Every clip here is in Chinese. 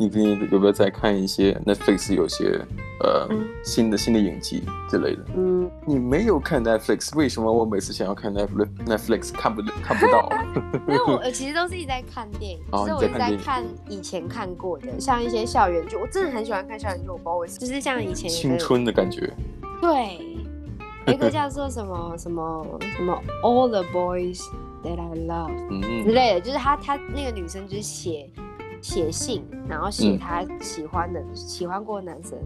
你最近有没有在看一些 Netflix 有些呃、嗯、新的新的影集之类的？嗯，你没有看 Netflix，为什么我每次想要看 Netflix Netflix 看不看不到？因为我其实都是一直在看电影，所以我一直在看以前看过的，像一些校园剧，我真的很喜欢看校园剧，我不知道为什么，就是像以前青春的感觉。对，一个叫做什么什么什么 All the Boys That I Love 嗯嗯之类的，就是他他那个女生就是写。写信，然后写他喜欢的、嗯、喜欢过的男生，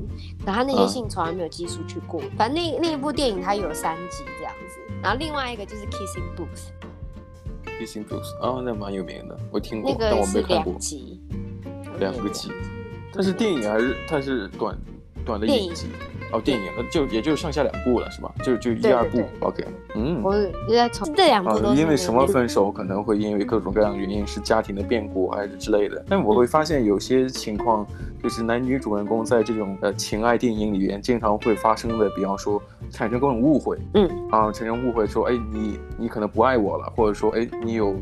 可他那些信从来没有寄出去过。啊、反正那那一部电影它有三集这样子，然后另外一个就是 Kissing Booth。Kissing Booth 哦，那蛮有名的，我听过，那个但我没看过。两集，两个集，它是电影还是它是短短的一集？哦，电影就也就上下两部了，是吧？就就一二部，OK。嗯，我就在从这两部都因为什么分手？可能会因为各种各样的原因，是家庭的变故还是之类的。但我会发现有些情况，就是男女主人公在这种呃情爱电影里面，经常会发生的，比方说产生各种误会，嗯，啊，产生误会说，哎，你你可能不爱我了，或者说，哎，你有。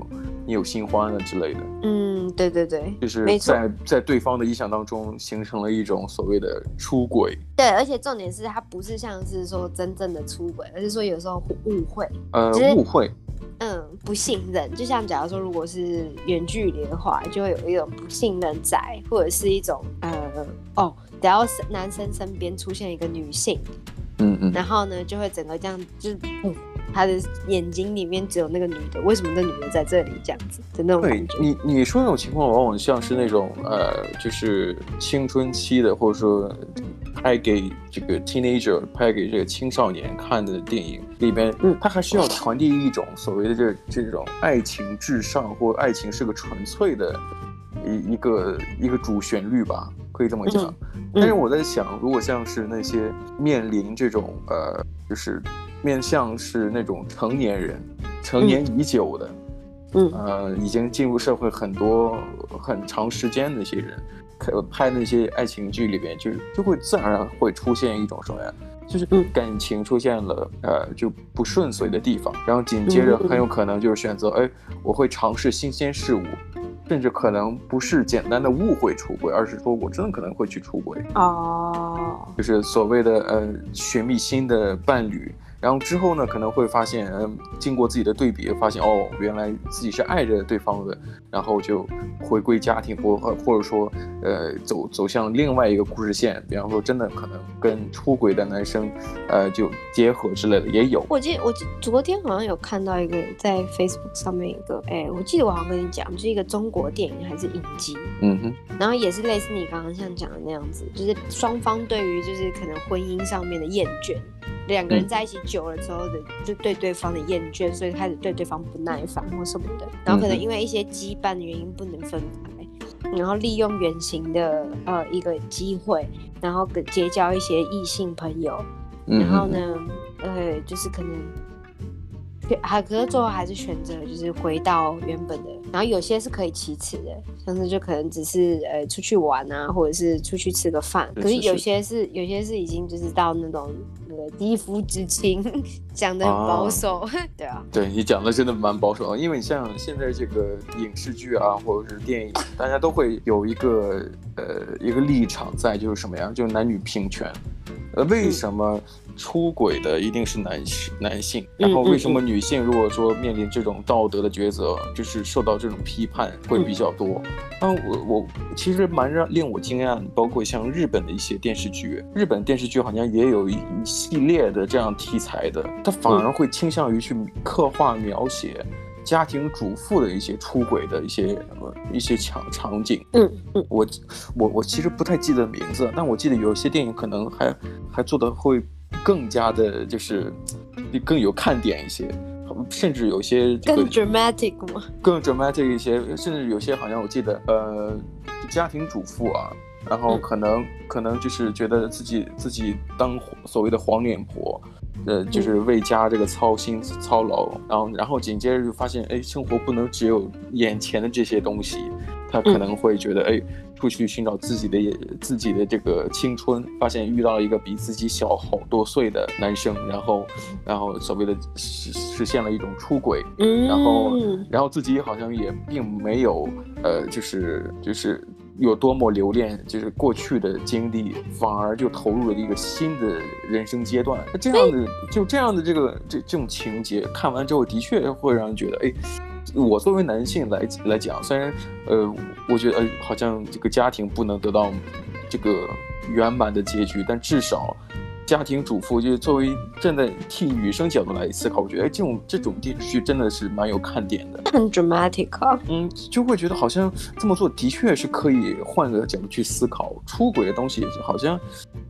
你有新欢了之类的，嗯，对对对，就是在在对方的意象当中形成了一种所谓的出轨。对，而且重点是他不是像是说真正的出轨，而是说有时候误会，呃，误会，嗯，不信任。就像假如说如果是远距离的话，就会有一种不信任在，或者是一种呃，哦，只要男生身边出现一个女性，嗯嗯，然后呢，就会整个这样就是不。他的眼睛里面只有那个女的，为什么那女的在这里这样子的那种感觉？你你说那种情况，往往像是那种呃，就是青春期的，或者说拍给这个 teenager、拍给这个青少年看的电影里边，嗯，他还需要传递一种所谓的这这种爱情至上，或爱情是个纯粹的一一个一个主旋律吧，可以这么讲。嗯嗯、但是我在想，如果像是那些面临这种呃，就是。面向是那种成年人，成年已久的，嗯，呃，已经进入社会很多很长时间的一些人，拍那些爱情剧里边，就就会自然而然会出现一种什么呀？就是感情出现了呃就不顺遂的地方，然后紧接着很有可能就是选择，哎，我会尝试新鲜事物，甚至可能不是简单的误会出轨，而是说我真的可能会去出轨。哦，就是所谓的呃寻觅新的伴侣。然后之后呢，可能会发现，嗯，经过自己的对比，发现哦，原来自己是爱着对方的，然后就回归家庭，或或者说，呃，走走向另外一个故事线，比方说，真的可能跟出轨的男生，呃，就结合之类的也有。我记我记昨天好像有看到一个在 Facebook 上面一个，哎，我记得我好像跟你讲，就是一个中国电影还是影集，嗯哼，然后也是类似你刚刚像讲的那样子，就是双方对于就是可能婚姻上面的厌倦。两个人在一起久了之后的，就对对方的厌倦，所以开始对对方不耐烦或什么的，然后可能因为一些羁绊的原因不能分开，然后利用远行的呃一个机会，然后结交一些异性朋友，然后呢，呃，就是可能。还可是最后还是选择就是回到原本的，然后有些是可以启齿的，像是就可能只是呃出去玩啊，或者是出去吃个饭。可是有些是有些是已经就是到那种那个肌肤之亲，讲的很保守，啊 对啊。对你讲的真的蛮保守，因为你像现在这个影视剧啊，或者是电影，大家都会有一个呃一个立场在，就是什么呀？就是男女平权。呃，为什么？嗯出轨的一定是男性，男性。然后为什么女性如果说面临这种道德的抉择，就是受到这种批判会比较多？那，我我其实蛮让令我惊讶，包括像日本的一些电视剧，日本电视剧好像也有一系列的这样题材的，它反而会倾向于去刻画描写家庭主妇的一些出轨的一些一些场场景。嗯嗯，我我我其实不太记得名字，但我记得有些电影可能还还做的会。更加的，就是更有看点一些，甚至有些更 dramatic 吗？更 dramatic 一些，甚至有些好像我记得，呃，家庭主妇啊，然后可能、嗯、可能就是觉得自己自己当所谓的黄脸婆，呃，就是为家这个操心操劳，然后然后紧接着就发现，哎，生活不能只有眼前的这些东西，他可能会觉得，嗯、哎。出去寻找自己的自己的这个青春，发现遇到了一个比自己小好多岁的男生，然后，然后所谓的实实现了一种出轨，然后，然后自己好像也并没有，呃，就是就是有多么留恋，就是过去的经历，反而就投入了一个新的人生阶段。那这样的，就这样的这个这这种情节，看完之后的确会让人觉得，哎，我作为男性来来讲，虽然呃，我觉得呃，好像这个家庭不能得到这个圆满的结局，但至少。家庭主妇就是作为站在替女生角度来思考，我觉得这种这种电视剧真的是蛮有看点的，很 dramatic 啊。嗯，就会觉得好像这么做的确是可以换个角度去思考出轨的东西，好像，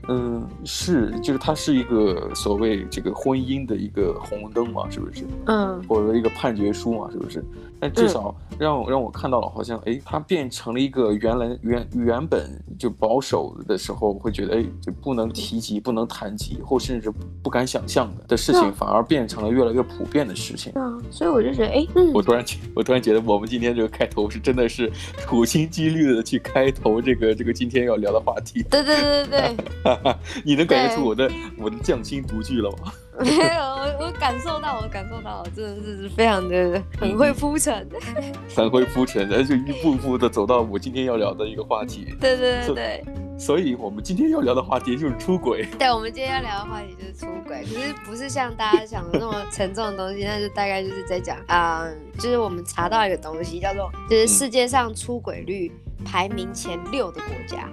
嗯，是就是它是一个所谓这个婚姻的一个红灯嘛，是不是？嗯，或者一个判决书嘛，是不是？但至少让我、嗯、让我看到了，好像哎，它变成了一个原来原原本就保守的时候会觉得哎，就不能提及、不能谈。谈及以后甚至不敢想象的的事情，反而变成了越来越普遍的事情。嗯，所以我就觉得，哎，嗯，我突然我突然觉得，我们今天这个开头是真的是处心积虑的去开头这个这个今天要聊的话题。对对对对对，你能感觉出我的我的匠心独具了吗？没有，我我感受到，我感受到，真的是非常的很会铺陈，很会铺陈，然后就一步步的走到我今天要聊的一个话题。对对对对。所以，我们今天要聊的话题就是出轨。对，我们今天要聊的话题就是出轨，可是不是像大家想的那么沉重的东西，那就大概就是在讲啊、嗯，就是我们查到一个东西，叫做就是世界上出轨率排名前六的国家。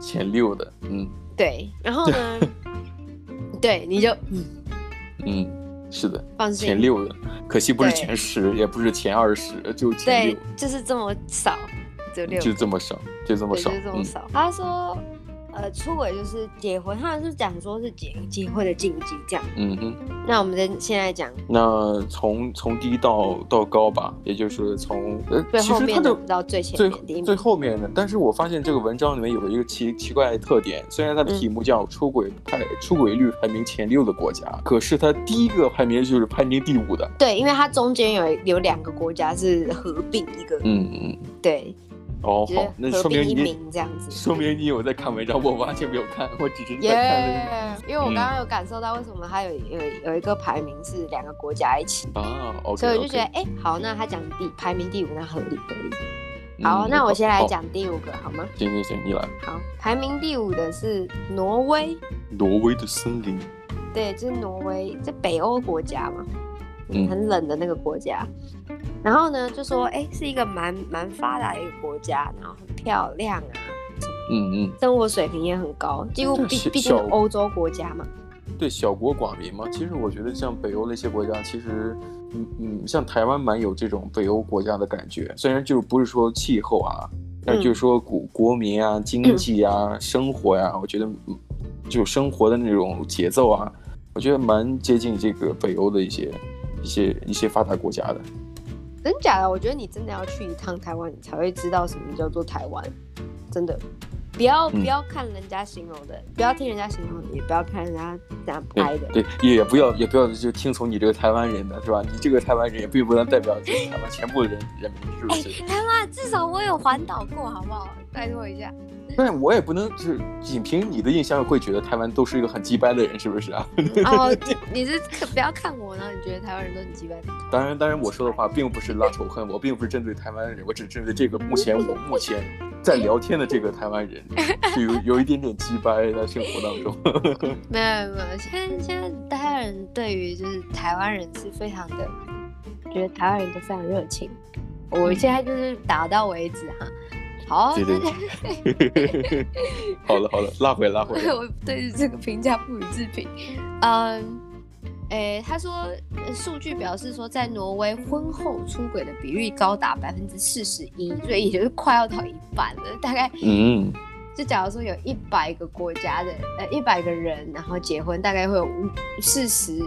前六的，嗯，对。然后呢，对，你就嗯嗯，是的，放心，前六的，可惜不是前十，也不是前二十，就前六，就是这么少。就六，就这么少，就这么少，就这么少。嗯、他说，呃，出轨就是结婚，他是讲说是结结婚的禁忌这样。嗯哼。那我们在现在讲，那从从低到到高吧，也就是从呃，最后面的到最前面最最后面的。但是我发现这个文章里面有一个奇奇怪的特点，虽然它的题目叫出轨排出轨率排名前六的国家，可是它第一个排名就是排名第五的。对，因为它中间有有两个国家是合并一个。嗯嗯。对。哦，好，那说明你这样子，说明你有在看文章，我完全没有看，我只是在看。因为我刚刚有感受到为什么它有有有一个排名是两个国家一起所以我就觉得，哎，好，那他讲第排名第五，那合理合理。好，那我先来讲第五个，好吗？行行行，你来。好，排名第五的是挪威。挪威的森林。对，就是挪威，这北欧国家嘛，嗯，很冷的那个国家。然后呢，就说哎，是一个蛮蛮发达的一个国家，然后很漂亮啊，嗯嗯，生活水平也很高，几乎毕毕竟欧洲国家嘛。对，小国寡民嘛。其实我觉得像北欧那些国家，其实嗯嗯，像台湾蛮有这种北欧国家的感觉。虽然就不是说气候啊，但就是说国国民啊、经济啊、嗯、生活呀、啊，我觉得就生活的那种节奏啊，我觉得蛮接近这个北欧的一些一些一些发达国家的。真假的？我觉得你真的要去一趟台湾，你才会知道什么叫做台湾。真的，不要不要看人家形容的，嗯、不要听人家形容的，也不要看人家这样拍的。对，也不要也不要就听从你这个台湾人的，是吧？你这个台湾人也并不能代表这个台湾全部人人民，是不是？欸、台湾至少我有环岛过，好不好？拜托一下。但我也不能就是仅凭你的印象会觉得台湾都是一个很鸡掰的人，是不是啊？哦，你是不要看我，然后你觉得台湾人都很鸡掰。当然，当然我说的话并不是拉仇恨，我并不是针对台湾人，我只针对这个目前我目前在聊天的这个台湾人，就有有一点点鸡掰在生活当中。没有没有，现在现在台湾人对于就是台湾人是非常的，觉得台湾人都非常热情。我现在就是打到为止哈。好，对对对，好了好了，拉回来拉回来。我对这个评价不予置评。嗯，诶，他说数据表示说，在挪威婚后出轨的比率高达百分之四十一，所以也就是快要到一半了。大概，嗯，就假如说有一百个国家的呃一百个人，然后结婚，大概会有五四十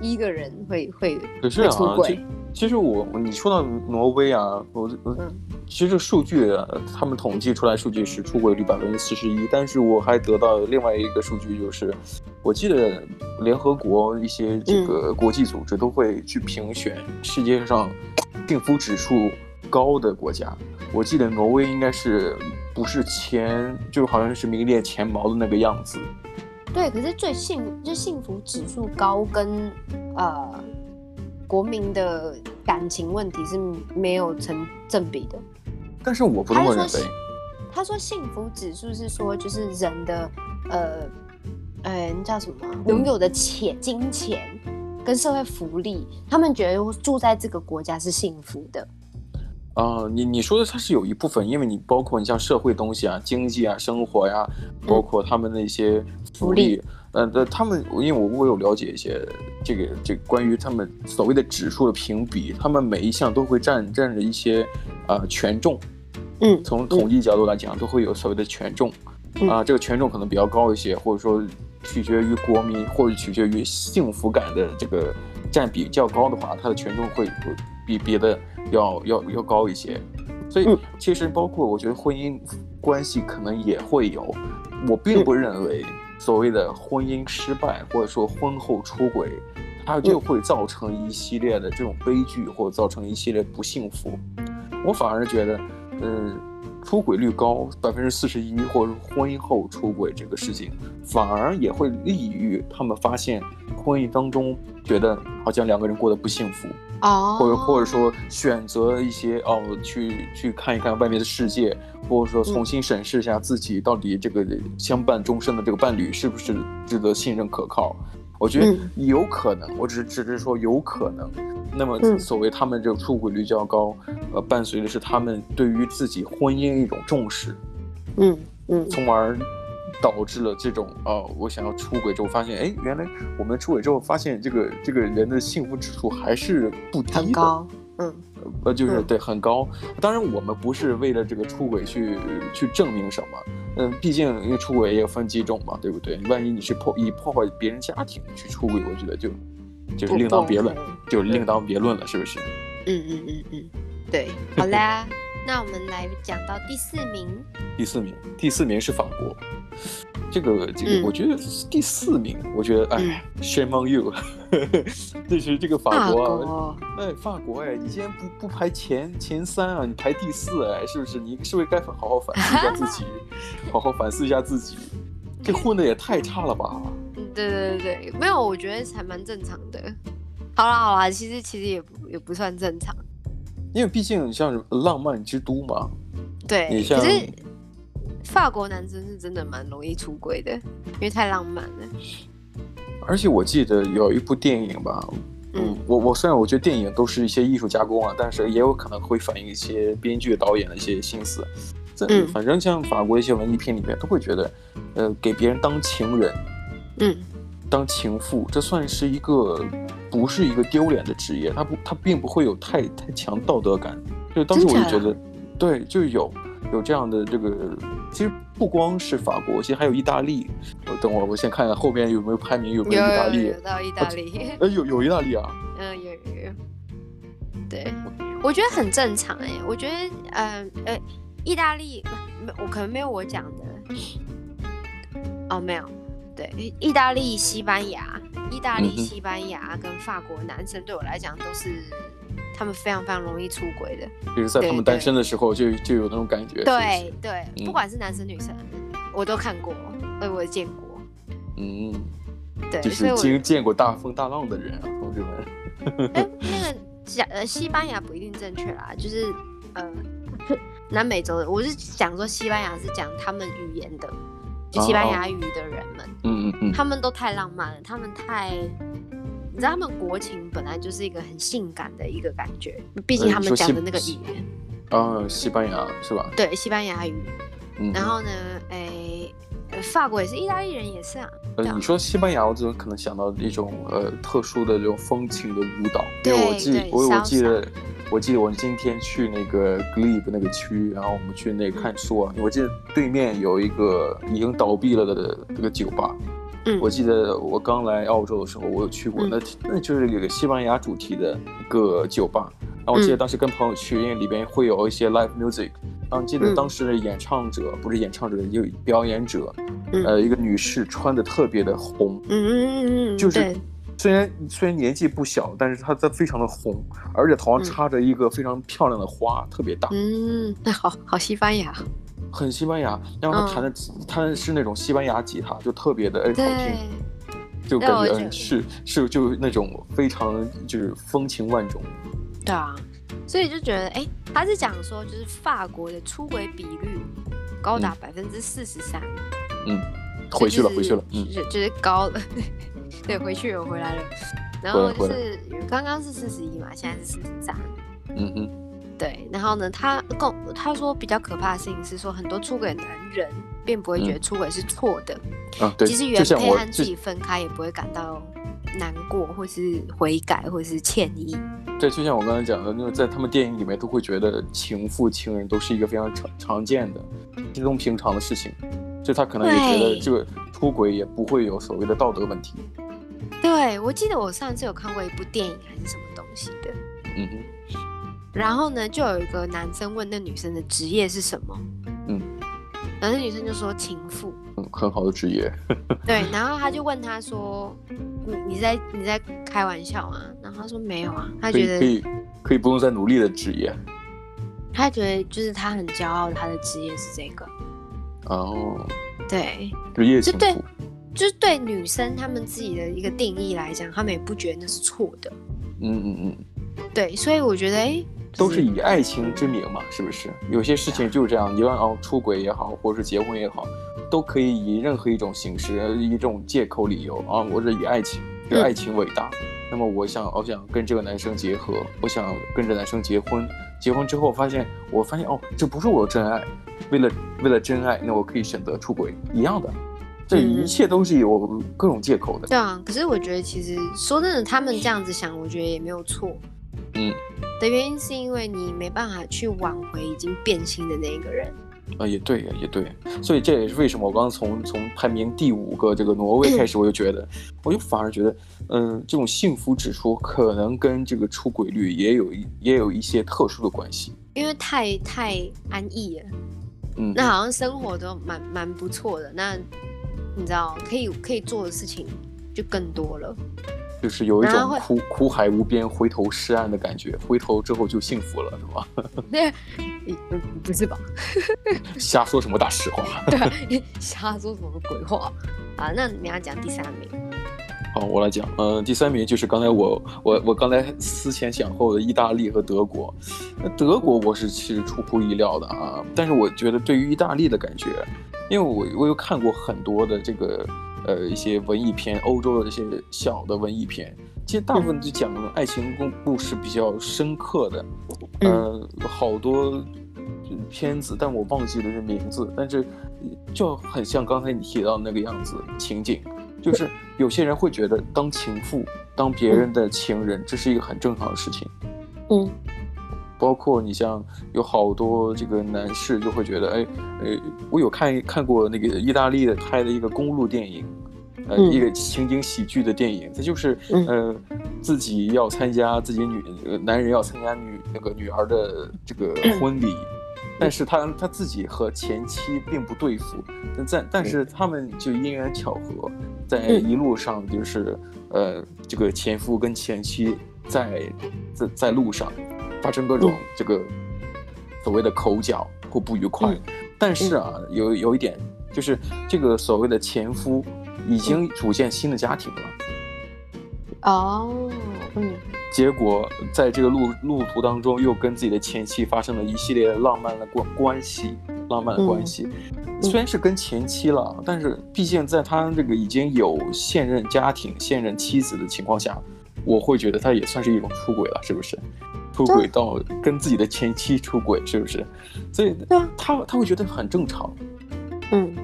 一个人会会会出轨。其实我你说到挪威啊，我我。嗯其实数据啊，他们统计出来数据是出轨率百分之四十一，但是我还得到另外一个数据，就是我记得联合国一些这个国际组织都会去评选世界上幸福指数高的国家，我记得挪威应该是不是前，就好像是名列前茅的那个样子。对，可是最幸就幸福指数高跟呃国民的感情问题是没有成正比的。但是我不这么认为。他说幸福指数是说就是人的呃呃叫什么拥有的钱金钱跟社会福利，他们觉得住在这个国家是幸福的。啊、呃，你你说的它是有一部分，因为你包括你像社会东西啊、经济啊、生活呀、啊，包括他们那些福利，嗯、呃，他们因为我我有了解一些这个这个关于他们所谓的指数的评比，他们每一项都会占占着一些呃权重，嗯，从统计角度来讲，都会有所谓的权重，啊、这个权重可能比较高一些，或者说取决于国民或者取决于幸福感的这个占比较高的话，它的权重会会比别的。要要要高一些，所以其实包括我觉得婚姻关系可能也会有，我并不认为所谓的婚姻失败或者说婚后出轨，它就会造成一系列的这种悲剧或者造成一系列不幸福。我反而觉得，嗯，出轨率高百分之四十一，或者婚后出轨这个事情，反而也会利于他们发现婚姻当中觉得好像两个人过得不幸福。哦，或者或者说选择一些哦，去去看一看外面的世界，或者说重新审视一下自己到底这个相伴终身的这个伴侣是不是值得信任可靠？我觉得有可能，我只是只是说有可能。那么所谓他们这个出轨率较高，呃，伴随的是他们对于自己婚姻一种重视，嗯嗯，从而。导致了这种啊、呃，我想要出轨之后发现，哎，原来我们出轨之后发现这个这个人的幸福指数还是不低的，很高，嗯，呃，就是对很高。当然，我们不是为了这个出轨去去证明什么，嗯，毕竟因为出轨也有分几种嘛，对不对？万一你是破以破坏别人家庭去出轨，我觉得就就是另当别论，就另当别论了，是不是？嗯嗯嗯嗯，对，好啦。那我们来讲到第四名，第四名，第四名是法国。这个这个，我觉得第四名，嗯、我觉得哎，shame on you，这是这个法国，哎，法国哎，你竟然不不排前前三啊，你排第四哎，是不是？你是不是该好好反思一下自己，好好反思一下自己，这混的也太差了吧？对对对对，没有，我觉得还蛮正常的。好啦好啦，其实其实也不也不算正常。因为毕竟像浪漫之都嘛，对，你像可是法国男生是真的蛮容易出轨的，因为太浪漫了。而且我记得有一部电影吧，嗯，我我虽然我觉得电影都是一些艺术加工啊，但是也有可能会反映一些编剧导演的一些心思。嗯，反正像法国一些文艺片里面都会觉得，呃，给别人当情人，嗯，当情妇，这算是一个。不是一个丢脸的职业，他不，他并不会有太太强道德感。就当时我就觉得，对，就有有这样的这个。其实不光是法国，其实还有意大利。我等会儿，我先看看后边有没有排名，有没有意大利？有，到意大利。哎、啊，有有意大利啊。嗯，有有有。对，我觉得很正常哎。我觉得，嗯呃，呃，意大利没，我可能没有我讲的。哦，没有。对，意大利、西班牙。意大利、西班牙跟法国男生对我来讲都是他们非常非常容易出轨的，比如在他们单身的时候就就有那种感觉。对对，不管是男生女生，我都看过，我我也见过。嗯，对，就是经见过大风大浪的人啊，同志们。哎，那个讲呃西班牙不一定正确啦，就是呃南美洲的，我是讲说西班牙是讲他们语言的。西班牙语的人们，嗯嗯嗯，他们都太浪漫了，他们太，你知道他们国情本来就是一个很性感的一个感觉，毕竟他们讲的那个语言，啊，西班牙是吧？对，西班牙语。然后呢，哎，法国也是，意大利人也是啊。呃，你说西班牙，我怎么可能想到一种呃特殊的这种风情的舞蹈？因为我记，我我记得。我记得我今天去那个 Glebe 那个区，然后我们去那看书啊。我记得对面有一个已经倒闭了的这个酒吧。嗯，我记得我刚来澳洲的时候，我有去过，那那就是有个西班牙主题的一个酒吧。然后我记得当时跟朋友去，因为里边会有一些 live music。然后记得当时的演唱者不是演唱者，有表演者，呃，一个女士穿的特别的红。嗯嗯嗯嗯，就是。虽然虽然年纪不小，但是她她非常的红，而且头上插着一个非常漂亮的花，嗯、特别大。嗯，那好好西班牙，很西班牙。然后他弹的，她、嗯、是那种西班牙吉他，就特别的哎好听，就感觉嗯是是就那种非常就是风情万种。对啊，所以就觉得哎，他是讲说就是法国的出轨比率高达百分之四十三。嗯，回去了，回去了，嗯，就是就是高了，对，回去了，回来了。然后就是刚刚是四十一嘛，现在是四十三。嗯哼，对。然后呢，他跟他说比较可怕的事情是说，很多出轨男人并不会觉得出轨是错的。啊，对。其实原配和自己分开也不会感到难过，或是悔改，或是歉意。对，就像我刚才讲的，那个在他们电影里面都会觉得情妇、情人都是一个非常常常见的、稀松平常的事情，就他可能也觉得这个出轨也不会有所谓的道德问题。对，我记得我上次有看过一部电影还是什么东西的，嗯哼，然后呢，就有一个男生问那女生的职业是什么，嗯，然后那女生就说情妇，嗯，很好的职业，对，然后他就问他说，你你在你在开玩笑吗？然后他说没有啊，他觉得可以可以，不用再努力的职业，他觉得就是他很骄傲，他的职业是这个，哦，对，职业情妇。对就是对女生她们自己的一个定义来讲，她们也不觉得那是错的。嗯嗯嗯，对，所以我觉得，哎、都是以爱情之名嘛，是不是？有些事情就是这样，你要哦出轨也好，或者是结婚也好，都可以以任何一种形式，以一种借口理由啊，我是以爱情，这爱情伟大。嗯、那么我想，我想跟这个男生结合，我想跟这男生结婚，结婚之后发现，我发现哦，这不是我的真爱。为了为了真爱，那我可以选择出轨，一样的。这一切都是有各种借口的。对啊，可是我觉得其实说真的，他们这样子想，我觉得也没有错。嗯，的原因是因为你没办法去挽回已经变心的那一个人。啊，也对呀，也对。所以这也是为什么我刚刚从从排名第五个这个挪威开始，我就觉得，嗯、我就反而觉得，嗯，这种幸福指数可能跟这个出轨率也有一也有一些特殊的关系。因为太太安逸了。嗯，那好像生活都蛮蛮不错的。那你知道，可以可以做的事情就更多了，就是有一种苦苦海无边，回头是岸的感觉。回头之后就幸福了，是吧？那不是吧？瞎说什么大实话？对，瞎说什么鬼话啊？那你要讲第三名。好，我来讲。嗯、呃，第三名就是刚才我我我刚才思前想后的意大利和德国。那德国我是其实出乎意料的啊，但是我觉得对于意大利的感觉。因为我我有看过很多的这个呃一些文艺片，欧洲的这些小的文艺片，其实大部分就讲爱情故故事比较深刻的，呃好多片子，但我忘记了这名字，但是就很像刚才你提到的那个样子情景，就是有些人会觉得当情妇，当别人的情人，这是一个很正常的事情，嗯。包括你像有好多这个男士就会觉得，哎，呃，我有看看过那个意大利的拍的一个公路电影，呃，嗯、一个情景喜剧的电影，他就是呃自己要参加自己女男人要参加女那个女儿的这个 婚礼，但是他他自己和前妻并不对付，但但但是他们就因缘巧合，在一路上就是呃这个前夫跟前妻在在在路上。发生各种这个所谓的口角或不愉快，嗯、但是啊，有有一点就是这个所谓的前夫已经组建新的家庭了。哦，嗯。结果在这个路路途当中，又跟自己的前妻发生了一系列浪漫的关关系，浪漫的关系。嗯、虽然是跟前妻了，但是毕竟在他这个已经有现任家庭、现任妻子的情况下，我会觉得他也算是一种出轨了，是不是？出轨到跟自己的前妻出轨，是不是？所以他他会觉得很正常，嗯，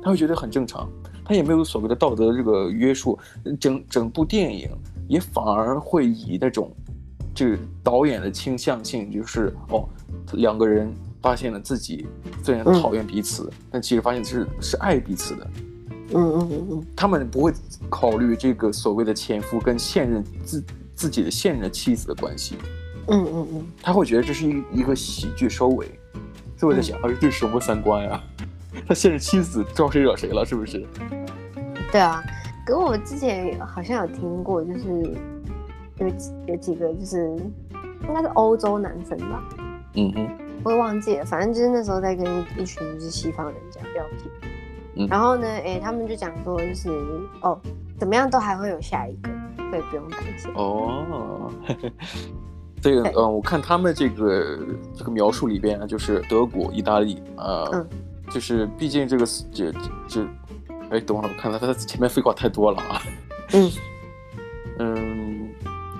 他会觉得很正常，他也没有所谓的道德这个约束，整整部电影也反而会以那种这个导演的倾向性，就是哦，两个人发现了自己虽然讨厌彼此，嗯、但其实发现是是爱彼此的，嗯嗯嗯嗯，他们不会考虑这个所谓的前夫跟现任自自己的现任妻子的关系。嗯嗯嗯，他会觉得这是一一个喜剧收尾，所以我在想，哎、嗯，这是什么三观呀？他现任妻子招谁惹谁了？是不是？对啊，可我之前好像有听过，就是有有几个，就是应该是欧洲男生吧。嗯哼，我也忘记了，反正就是那时候在跟一群就是西方人讲聊天，嗯、然后呢，哎，他们就讲说，就是哦，怎么样都还会有下一个，所以不用担心。哦。这个嗯，我看他们这个这个描述里边啊，就是德国、意大利啊，呃嗯、就是毕竟这个这这，哎，等会儿我看看他前面废话太多了啊。嗯 嗯，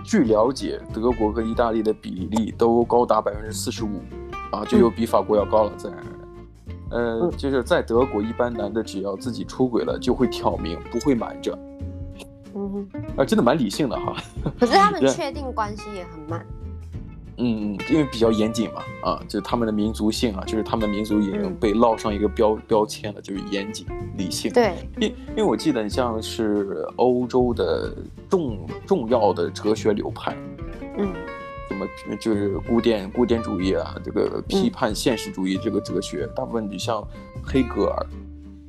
据了解，德国和意大利的比例都高达百分之四十五啊，就有比法国要高了在。呃，就是在德国，一般男的只要自己出轨了，就会挑明，不会瞒着。嗯哼，啊，真的蛮理性的哈。可是他们 确定关系也很慢。嗯嗯，因为比较严谨嘛，啊，就是他们的民族性啊，就是他们民族已经被烙上一个标、嗯、标签了，就是严谨理性。对，因因为我记得你像是欧洲的重重要的哲学流派，嗯，什么就是古典古典主义啊，这个批判现实主义这个哲学，嗯、大部分你像黑格尔，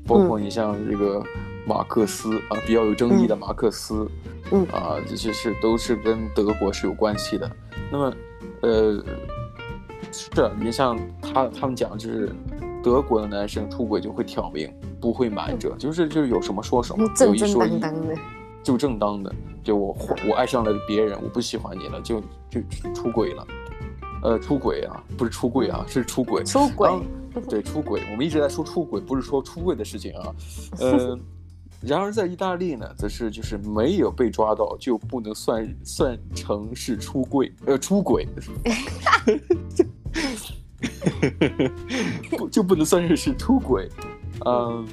包括你像这个马克思、嗯、啊，比较有争议的马克思，嗯啊，这些是都是跟德国是有关系的。那么。呃，是，你像他他们讲，就是德国的男生出轨就会挑明，不会瞒着，就是就是有什么说什么，有一说一，就正当的，就我我爱上了别人，我不喜欢你了，就就出轨了，呃，出轨啊，不是出轨啊，是出轨，出轨，对，出轨，我们一直在说出轨，不是说出轨的事情啊，呃。然而，在意大利呢，则是就是没有被抓到就不能算算成是出柜，呃，出轨，不就不能算是是出轨，嗯，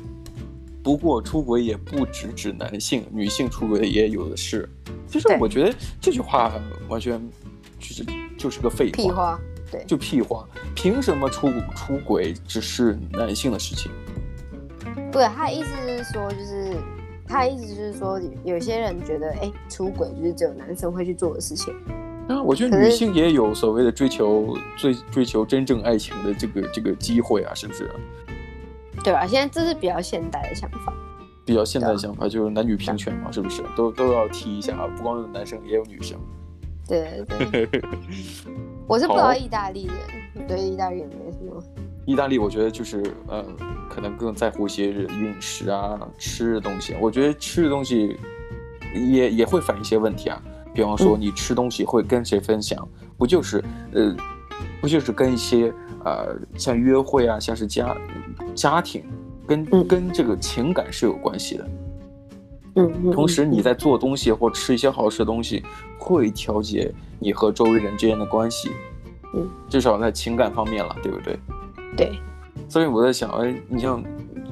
不过出轨也不只指男性，女性出轨也有的是。其实我觉得这句话完全就是就是个废话，屁话，对，就屁话，凭什么出出轨只是男性的事情？对，他的意思是说，就是他的意思就是说，有些人觉得，哎，出轨就是只有男生会去做的事情。啊，我觉得女性也有所谓的追求，追追求真正爱情的这个这个机会啊，是不是？对吧？现在这是比较现代的想法。比较现代的想法就是男女平权嘛，是不是？都都要提一下啊，不光有男生，也有女生。对对对。我是不知道意大利人，对意大利人没。意大利，我觉得就是呃。可能更在乎一些饮食啊，吃的东西。我觉得吃的东西也也会反映一些问题啊。比方说，你吃东西会跟谁分享？嗯、不就是呃，不就是跟一些呃，像约会啊，像是家家庭，跟、嗯、跟这个情感是有关系的。嗯。同时，你在做东西或吃一些好吃的东西，会调节你和周围人之间的关系。嗯。至少在情感方面了，对不对？对。所以我在想，哎，你像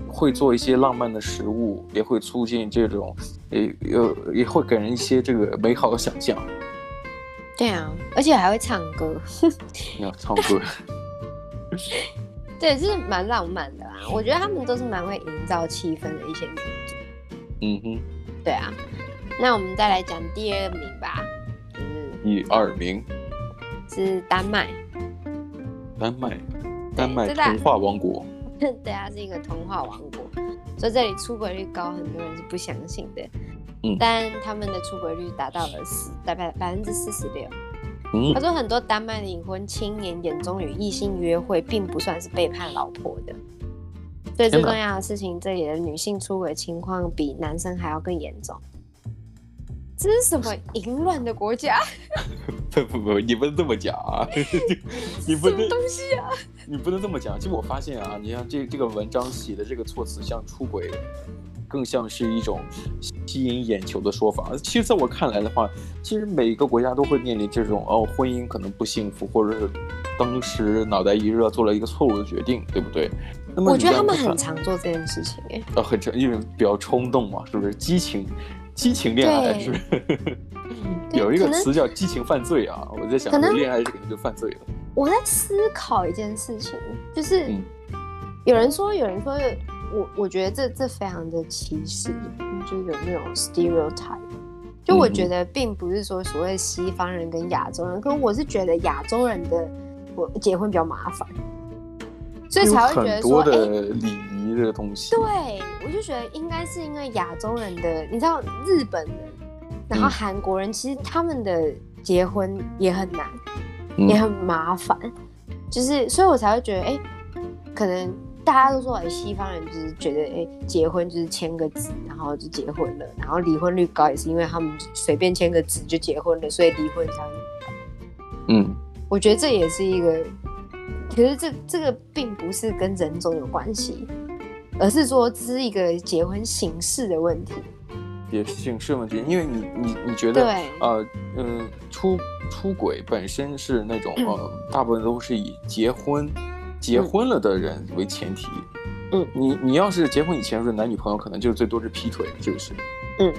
会做一些浪漫的食物，也会促进这种，也有也会给人一些这个美好的想象。对啊，而且还会唱歌。你 要唱歌？对，是蛮浪漫的啦。我觉得他们都是蛮会营造气氛的一些民族。嗯哼。对啊，那我们再来讲第二名吧。嗯。第二名是丹麦。丹麦。丹麦童话王国，对啊，是一个童话王国，所以这里出轨率高，很多人是不相信的。嗯，但他们的出轨率达到了四，大概百分之四十六。嗯，他说很多丹麦的已婚青年眼中与异性约会，并不算是背叛老婆的。所以最重要的事情，这里的女性出轨情况比男生还要更严重。这是什么淫乱的国家？不不不，你不能这么讲啊！你不能什么东西啊？你不能这么讲。其实我发现啊，你像这这个文章写的这个措辞，像出轨，更像是一种吸引眼球的说法。其实，在我看来的话，其实每个国家都会面临这种哦，婚姻可能不幸福，或者是当时脑袋一热做了一个错误的决定，对不对？那么我觉得他们很常做这件事情，哎，呃，很常，因为比较冲动嘛，是不是？激情。激情恋爱是？有一个词叫激情犯罪啊！我在想，可能恋爱是肯定就犯罪了。我在思考一件事情，就是有人说，有人说，我我觉得这这非常的歧视，就是有那种 stereotype。就我觉得并不是说所谓西方人跟亚洲人，可是我是觉得亚洲人的我结婚比较麻烦，所以才会觉得说，哎。这个东西，对，我就觉得应该是因为亚洲人的，你知道日本人，然后韩国人，其实他们的结婚也很难，嗯、也很麻烦，就是所以我才会觉得，哎，可能大家都说，哎，西方人就是觉得，哎，结婚就是签个字，然后就结婚了，然后离婚率高也是因为他们随便签个字就结婚了，所以离婚才会高。嗯，我觉得这也是一个可是这这个并不是跟人种有关系，而是说这是一个结婚形式的问题。也是形式问题，因为你你你觉得对呃嗯、呃、出出轨本身是那种呃大部分都是以结婚结婚了的人为前提。嗯，你你要是结婚以前是男女朋友，可能就最多是劈腿，是不是？嗯。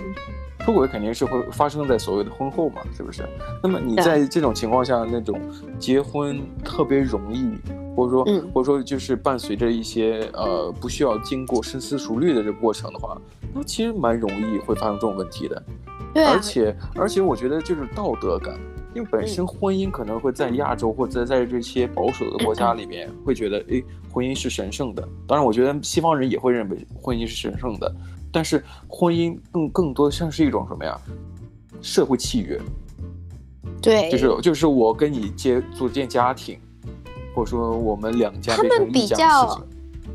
出轨肯定是会发生在所谓的婚后嘛，是不是？那么你在这种情况下，那种结婚特别容易，或者说，嗯、或者说就是伴随着一些呃不需要经过深思熟虑的这个过程的话，那其实蛮容易会发生这种问题的。对、啊，而且而且我觉得就是道德感，因为本身婚姻可能会在亚洲或者在这些保守的国家 里面会觉得，诶，婚姻是神圣的。当然，我觉得西方人也会认为婚姻是神圣的。但是婚姻更更多像是一种什么呀？社会契约。对，就是就是我跟你结组建家庭，或者说我们两家变成一家。他们比较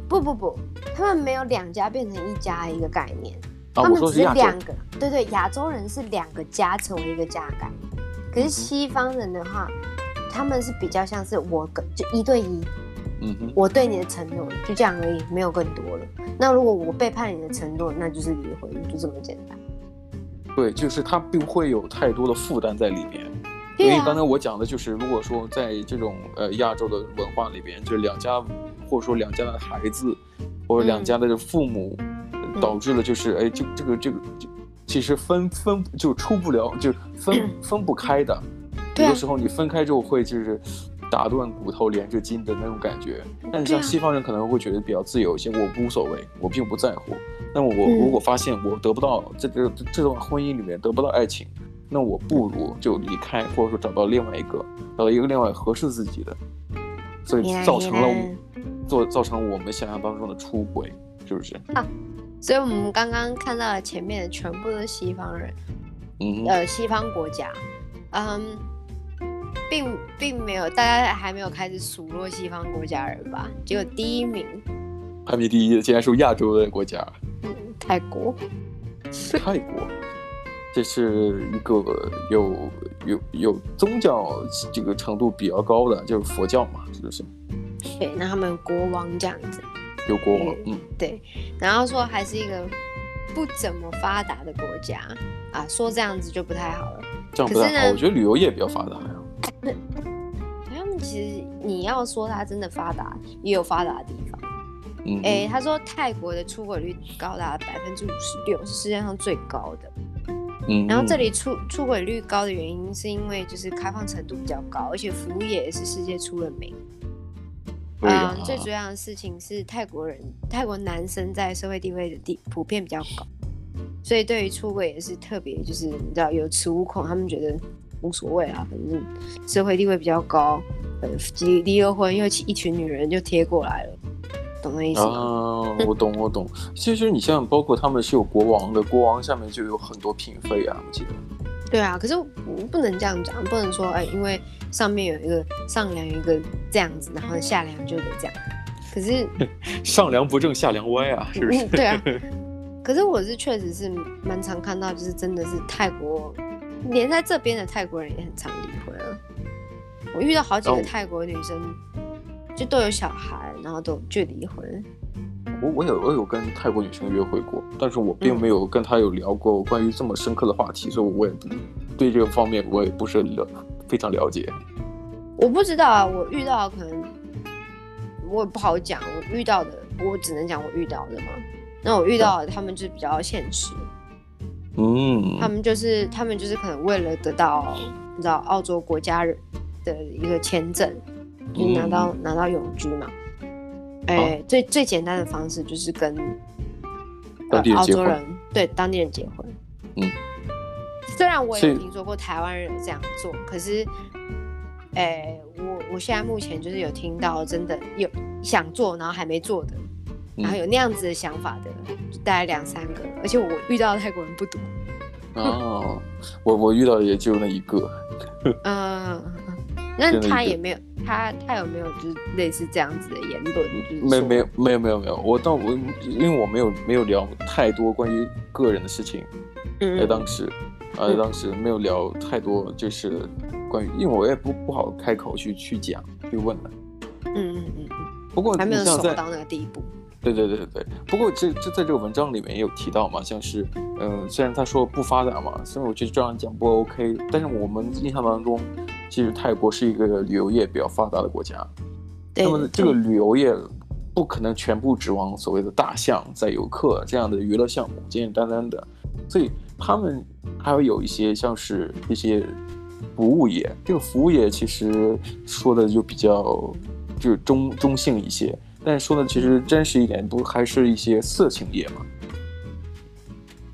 不不不，他们没有两家变成一家一个概念。啊，他们只是两个。对对，亚洲人是两个家成为一个家概念。可是西方人的话，嗯、他们是比较像是我跟就一对一。嗯哼，我对你的承诺就这样而已，没有更多了。那如果我背叛你的承诺，那就是离婚，就这么简单。对，就是他并不会有太多的负担在里面。因为刚才我讲的就是，如果说在这种呃亚洲的文化里边，就是两家或者说两家的孩子，或者两家的父母，嗯、导致了就是哎，这这个这个就其实分分就出不了，就分分不开的。有的时候你分开之后会就是。打断骨头连着筋的那种感觉，但是像西方人可能会觉得比较自由一些，我无所谓，我并不在乎。那么我如果发现我得不到这个这段婚姻里面得不到爱情，那我不如就离开，或者说找到另外一个，找到一个另外合适自己的，所以造成了做造成我们想象当中的出轨，是不是？啊，所以我们刚刚看到的前面全部都是西方人，嗯，呃，西方国家，嗯。并并没有，大家还没有开始数落西方国家人吧？结果第一名，排名第一的竟然是亚洲的国家，嗯，泰国。泰国，这是一个有有有宗教这个程度比较高的，就是佛教嘛，是不是？对，那他们国王这样子，有国王，嗯，对。然后说还是一个不怎么发达的国家啊，说这样子就不太好了。这样不太好，我觉得旅游业比较发达他们其实你要说他真的发达，也有发达的地方。嗯，哎，他说泰国的出轨率高达百分之五十六，是世界上最高的。嗯，然后这里出出轨率高的原因，是因为就是开放程度比较高，而且服务业也是世界出了名。嗯，最主要的事情是泰国人，泰国男生在社会地位的地普遍比较高，所以对于出轨也是特别，就是你知道有恃无恐，他们觉得。无所谓啊，反正社会地位比较高，呃，离离了婚因为一群女人就贴过来了，懂那意思吗？啊，我懂我懂。其实你像包括他们是有国王的，国王下面就有很多嫔妃啊，我记得。对啊，可是不能这样讲，不能说哎，因为上面有一个上梁有一个这样子，然后下梁就得这样。可是 上梁不正下梁歪啊，是不是？对啊。可是我是确实是蛮常看到，就是真的是泰国。连在这边的泰国人也很常离婚啊！我遇到好几个泰国女生，就都有小孩，然后都就离婚。我我有我有跟泰国女生约会过，但是我并没有跟她有聊过关于这么深刻的话题，所以我也不对这个方面我也不是了非常了解。我不知道啊，我遇到可能我也不好讲，我遇到的我只能讲我遇到的嘛。那我遇到的他们就比较现实。嗯，他们就是他们就是可能为了得到你知道澳洲国家人的一个签证，就拿到、嗯、拿到永居嘛。哎、最最简单的方式就是跟呃澳洲人对当地人结婚。嗯，虽然我也听说过台湾人这样做，可是，哎、欸，我我现在目前就是有听到真的有想做然后还没做的。然后有那样子的想法的，就大概两三个，而且我遇到的泰国人不多。哦，我我遇到的也就那一个。嗯，那他也没有，他他有没有就是类似这样子的言论？就是没没有没有没有没有，我倒我因为我没有没有聊太多关于个人的事情，嗯，在当时，啊，在当时没有聊太多，就是关于，因为我也不不好开口去去讲去问了。嗯嗯嗯嗯。不过还没有熟到那个地步。对对对对，不过这这在这个文章里面也有提到嘛，像是，嗯、呃，虽然他说不发达嘛，虽然我觉得这样讲不 OK，但是我们印象当中，其实泰国是一个旅游业比较发达的国家，对，那么这个旅游业不可能全部指望所谓的大象载游客这样的娱乐项目，简简单单的，所以他们还会有一些像是一些服务业，这个服务业其实说的就比较就是中中性一些。但说的其实真实一点，不还是一些色情业吗？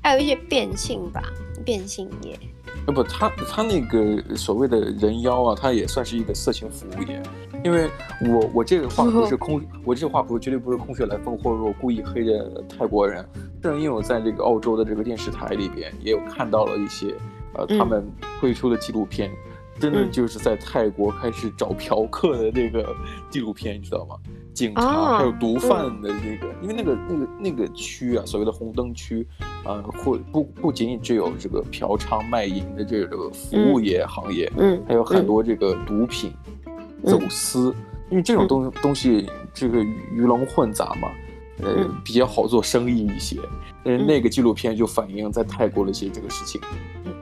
还有一些变性吧，变性业。呃不，他他那个所谓的人妖啊，他也算是一个色情服务业。因为我我这个话不是空，我这个话不绝对不是空穴来风，或者说我故意黑着泰国人。正因为我在这个澳洲的这个电视台里边也有看到了一些，呃，他们推出的纪录片，嗯、真的就是在泰国开始找嫖客的那个纪录片，你知道吗？警察还有毒贩的这个，因为那个那个那个区啊，所谓的红灯区，呃，或不不仅仅只有这个嫖娼卖淫的这个服务业行业，嗯，还有很多这个毒品走私，因为这种东东西这个鱼龙混杂嘛，呃，比较好做生意一些。嗯，那个纪录片就反映在泰国的一些这个事情。嗯，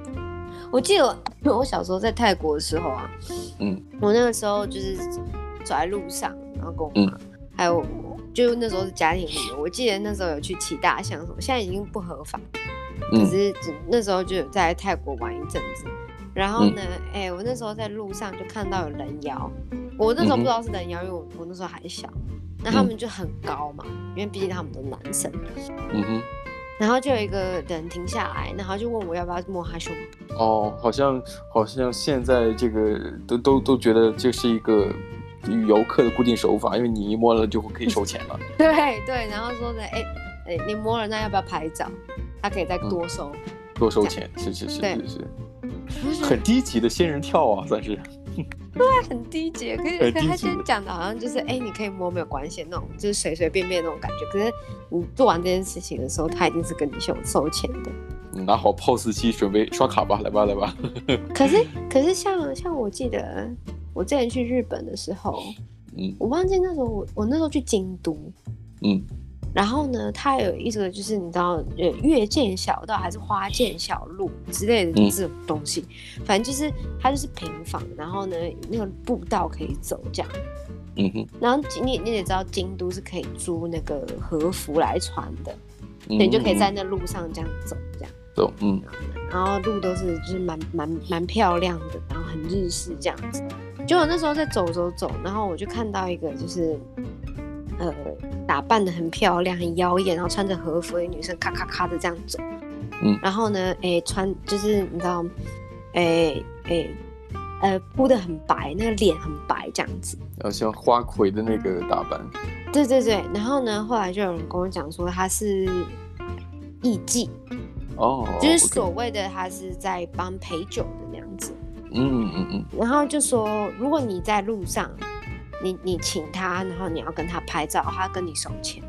我记得 我小时候在泰国的时候啊，嗯，我那个时候就是走在路上。然后跟我妈，还有就那时候是家庭旅游，我记得那时候有去骑大象什么，现在已经不合法，可是那时候就有在泰国玩一阵子。然后呢，哎，我那时候在路上就看到有人妖，我那时候不知道是人妖，因为我我那时候还小。那他们就很高嘛，因为毕竟他们都是男生。嗯哼。然后就有一个人停下来，然后就问我要不要摸他胸部。哦，好像好像现在这个都都都觉得这是一个。游客的固定手法，因为你一摸了就会可以收钱了。对对，然后说的，哎哎，你摸了那要不要拍照？他可以再多收，嗯、多收钱，是是是是是，很低级的仙人跳啊，算是。对，很低级。可是可是他现在讲的好像就是，哎，你可以摸没有关系那种，就是随随便便那种感觉。可是你做完这件事情的时候，他一定是跟你收收钱的。你拿好 POS 机，准备刷卡吧，来吧来吧。可是可是像像我记得。我之前去日本的时候，嗯，我忘记那时候我我那时候去京都，嗯，然后呢，它有一个就是你知道，呃，月见小道还是花见小路之类的这种东西，嗯、反正就是它就是平房，然后呢，那个步道可以走这样，嗯哼，然后你你也知道京都是可以租那个和服来穿的，嗯、你就可以在那路上这样走这样。嗯，然后路都是就是蛮蛮蛮漂亮的，然后很日式这样子。就我那时候在走走走，然后我就看到一个就是，呃，打扮的很漂亮、很妖艳，然后穿着和服的女生，咔咔咔的这样走。嗯，然后呢，哎，穿就是你知道，哎哎，呃，铺的很白，那个脸很白这样子，好像花魁的那个打扮。对对对，然后呢，后来就有人跟我讲说她是艺妓。哦，oh, 就是所谓的他是在帮陪酒的那样子，嗯嗯嗯，然后就说如果你在路上，你你请他，然后你要跟他拍照，他跟你收钱，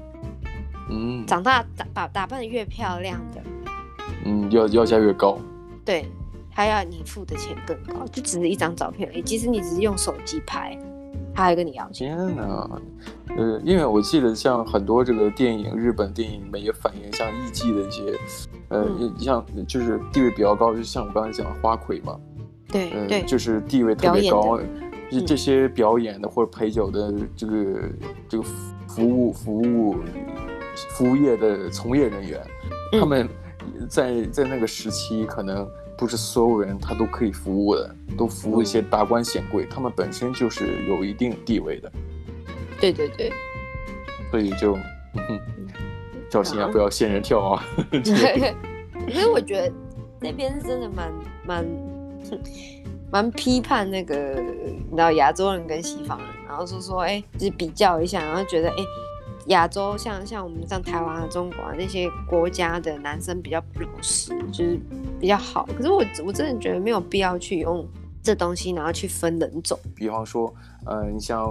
嗯，长大打打打扮的越漂亮的，嗯，要要价越高，对，他要你付的钱更高，就只是一张照片而已，其实你只是用手机拍。他还跟你要钱？天哪！呃，因为我记得像很多这个电影，日本电影里面也反映像艺妓的一些，呃，嗯、像就是地位比较高，就像我刚才讲的花魁嘛，对，呃、对，就是地位特别高，就这些表演的或者陪酒的这个这个服务服务服务业的从业人员，他们在在那个时期可能。不是所有人他都可以服务的，都服务一些达官显贵，他们本身就是有一定地位的。对对对，所以就，小心啊，不要仙人跳啊。所以我觉得那边是真的蛮蛮蛮批判那个，你知道亚洲人跟西方人，然后说说哎，就是比较一下，然后觉得哎。亚洲像像我们像台湾啊、中国啊那些国家的男生比较老实，就是比较好。可是我我真的觉得没有必要去用这东西，然后去分人种。比方说，呃，你像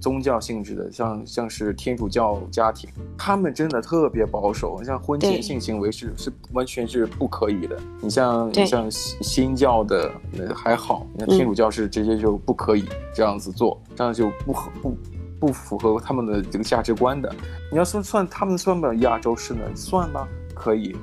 宗教性质的，像像是天主教家庭，他们真的特别保守，像婚前性行为是是完全是不可以的。你像你像新教的还好，那天主教是直接就不可以这样子做，嗯、这样就不合不。不符合他们的这个价值观的。你要说算他们算不了亚洲式呢？算吗？可以，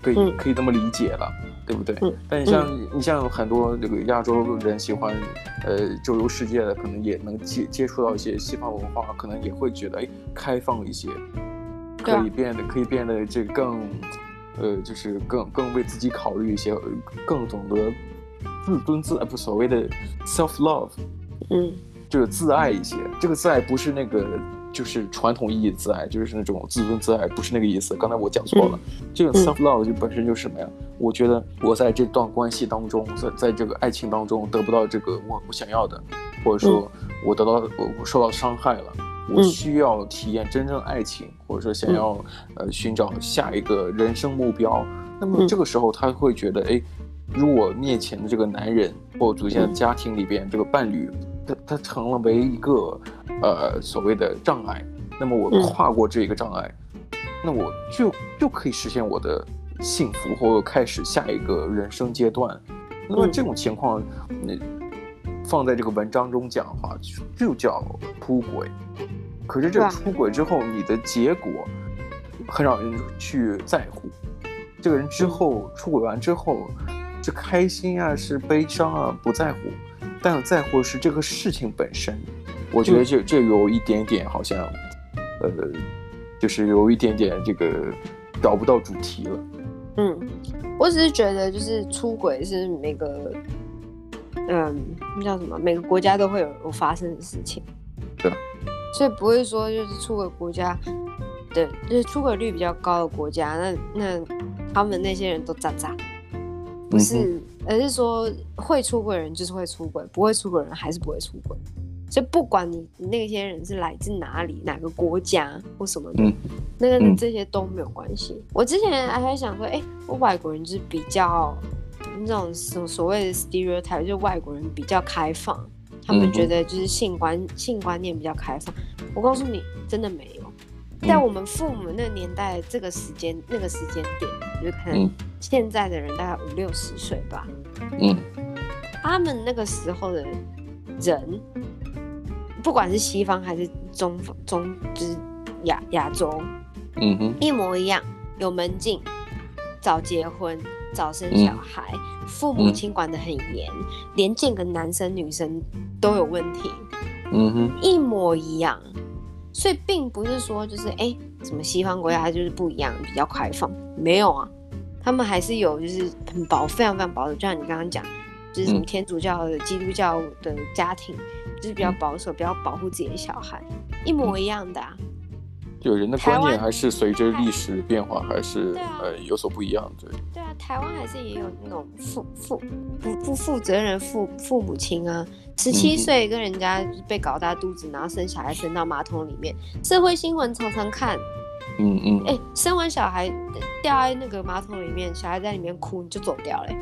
可以，可以这么理解了，嗯、对不对？嗯、但你像、嗯、你像很多这个亚洲人喜欢呃周游世界的，可能也能接接触到一些西方文化，可能也会觉得哎开放一些，可以变得、啊、可以变得这个更呃就是更更为自己考虑一些，更懂得自尊自爱不所谓的 self love，嗯，这个自爱一些，这个自爱不是那个。就是传统意义的自爱，就是那种自尊自爱，不是那个意思。刚才我讲错了，嗯、这个 self love 就本身就是什么呀？嗯、我觉得我在这段关系当中，在在这个爱情当中得不到这个我我想要的，或者说我得到我我受到伤害了，嗯、我需要体验真正爱情，或者说想要、嗯、呃寻找下一个人生目标。那么这个时候他会觉得，哎，如果面前的这个男人或组建的家庭里边这个伴侣。它它成了为一个，呃，所谓的障碍。那么我跨过这个障碍，嗯、那我就就可以实现我的幸福，或者开始下一个人生阶段。那么这种情况，你、嗯、放在这个文章中讲的话，就就叫出轨。可是这出轨之后，你的结果很少人去在乎。这个人之后出轨完之后，是开心啊，是悲伤啊，不在乎。但在乎是这个事情本身，我觉得这这有一点点好像，呃，就是有一点点这个找不到主题了。嗯，我只是觉得就是出轨是每个，嗯，那叫什么？每个国家都会有有发生的事情。对。所以不会说就是出轨国家的，就是出轨率比较高的国家，那那他们那些人都渣渣。不是，而是说会出轨人就是会出轨，不会出轨人还是不会出轨。所以不管你那些人是来自哪里、哪个国家或什么的，嗯、那个这些都没有关系。嗯、我之前还在想说，哎、欸，我外国人就是比较那种所所谓的 stereotype，就是外国人比较开放，他们觉得就是性观、嗯、性观念比较开放。我告诉你，真的没有。在我们父母那个年代，这个时间那个时间点，就可能现在的人大概五六十岁吧。嗯，他们那个时候的人，不管是西方还是中中，就是亚亚洲，嗯哼，一模一样，有门禁，早结婚，早生小孩，嗯、父母亲管得很严，连见个男生女生都有问题。嗯哼，一模一样。所以并不是说就是哎、欸，什么西方国家就是不一样，比较开放，没有啊，他们还是有就是很保非常非常保守，就像你刚刚讲，就是什么天主教的、基督教的家庭，就是比较保守，比较保护自己的小孩，一模一样的啊。就人的观念还是随着历史变化，还是呃有所不一样，对。对啊，台湾还是也有那种父父不不负责任父父母亲啊，十七岁跟人家被搞大肚子，然后生小孩生到马桶里面，社会新闻常常看。嗯嗯。哎、欸，生完小孩掉在那个马桶里面，小孩在里面哭，你就走掉了、欸。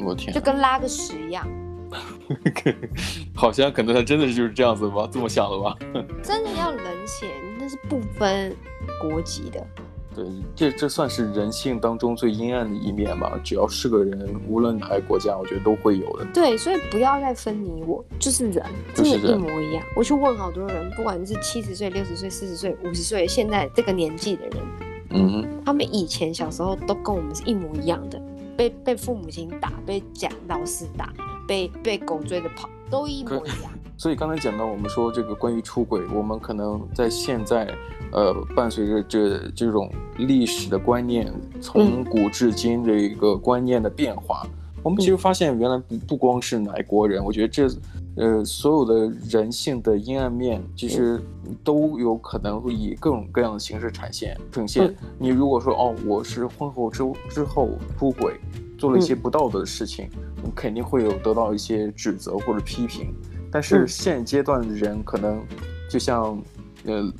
我天、啊。就跟拉个屎一样。好像可能他真的就是这样子吧，这么想的吧？真的要冷血，那是不分国籍的。对，这这算是人性当中最阴暗的一面吧？只要是个人，无论哪个国家，我觉得都会有的。对，所以不要再分你我，就是人，真的，一模一样。我去问好多人，不管是七十岁、六十岁、四十岁、五十岁，现在这个年纪的人，嗯哼，他们以前小时候都跟我们是一模一样的，被被父母亲打，被讲老师打。被被狗追着跑，都一模一样。所以刚才讲到，我们说这个关于出轨，我们可能在现在，呃，伴随着这这种历史的观念，从古至今的一个观念的变化，嗯、我们其实发现，原来不不光是哪国人，我觉得这，呃，所有的人性的阴暗面，其实都有可能会以各种各样的形式呈现呈现。嗯、你如果说哦，我是婚后之之后出轨。做了一些不道德的事情，嗯、肯定会有得到一些指责或者批评。但是现阶段的人可能，就像呃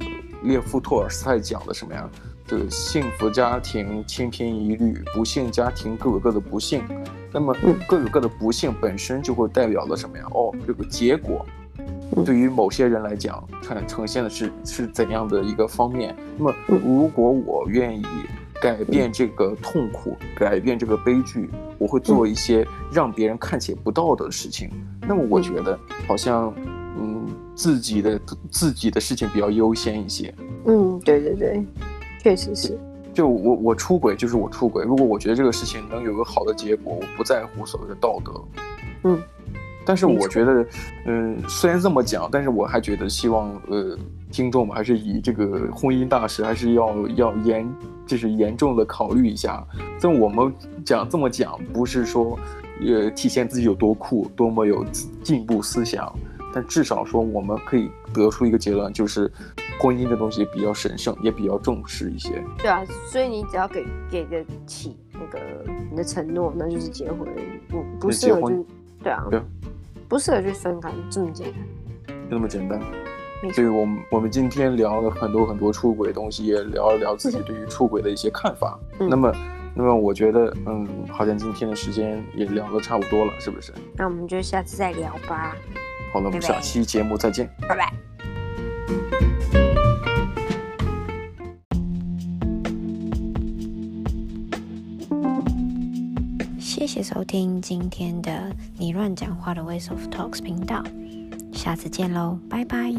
列夫托尔斯泰讲的什么呀？这个幸福家庭千篇一律，不幸家庭各有各的不幸。那么各有各的不幸本身就会代表了什么呀？哦，这个结果对于某些人来讲，呈呈现的是是怎样的一个方面？那么如果我愿意。改变这个痛苦，改变这个悲剧，我会做一些让别人看起不道德的事情。那么我觉得，好像，嗯，自己的自己的事情比较优先一些。嗯，对对对，确实是。就我我出轨就是我出轨，如果我觉得这个事情能有个好的结果，我不在乎所谓的道德。嗯。但是我觉得，嗯，虽然这么讲，但是我还觉得希望，呃，听众们还是以这个婚姻大事还是要要严，就是严重的考虑一下。但我们讲这么讲，不是说，呃，体现自己有多酷，多么有进步思想，但至少说我们可以得出一个结论，就是婚姻这东西比较神圣，也比较重视一些。对啊，所以你只要给给得起那个你的承诺，那就是结婚。不不适合就。对啊，对，不适合去分开，这么简单，就那么简单。所以我们我们今天聊了很多很多出轨的东西，也聊了聊自己对于出轨的一些看法。嗯、那么，那么我觉得，嗯，好像今天的时间也聊得差不多了，是不是？那我们就下次再聊吧。好了，我们下期节目再见，拜拜。谢谢收听今天的你乱讲话的 Ways of Talks 频道，下次见喽，拜拜。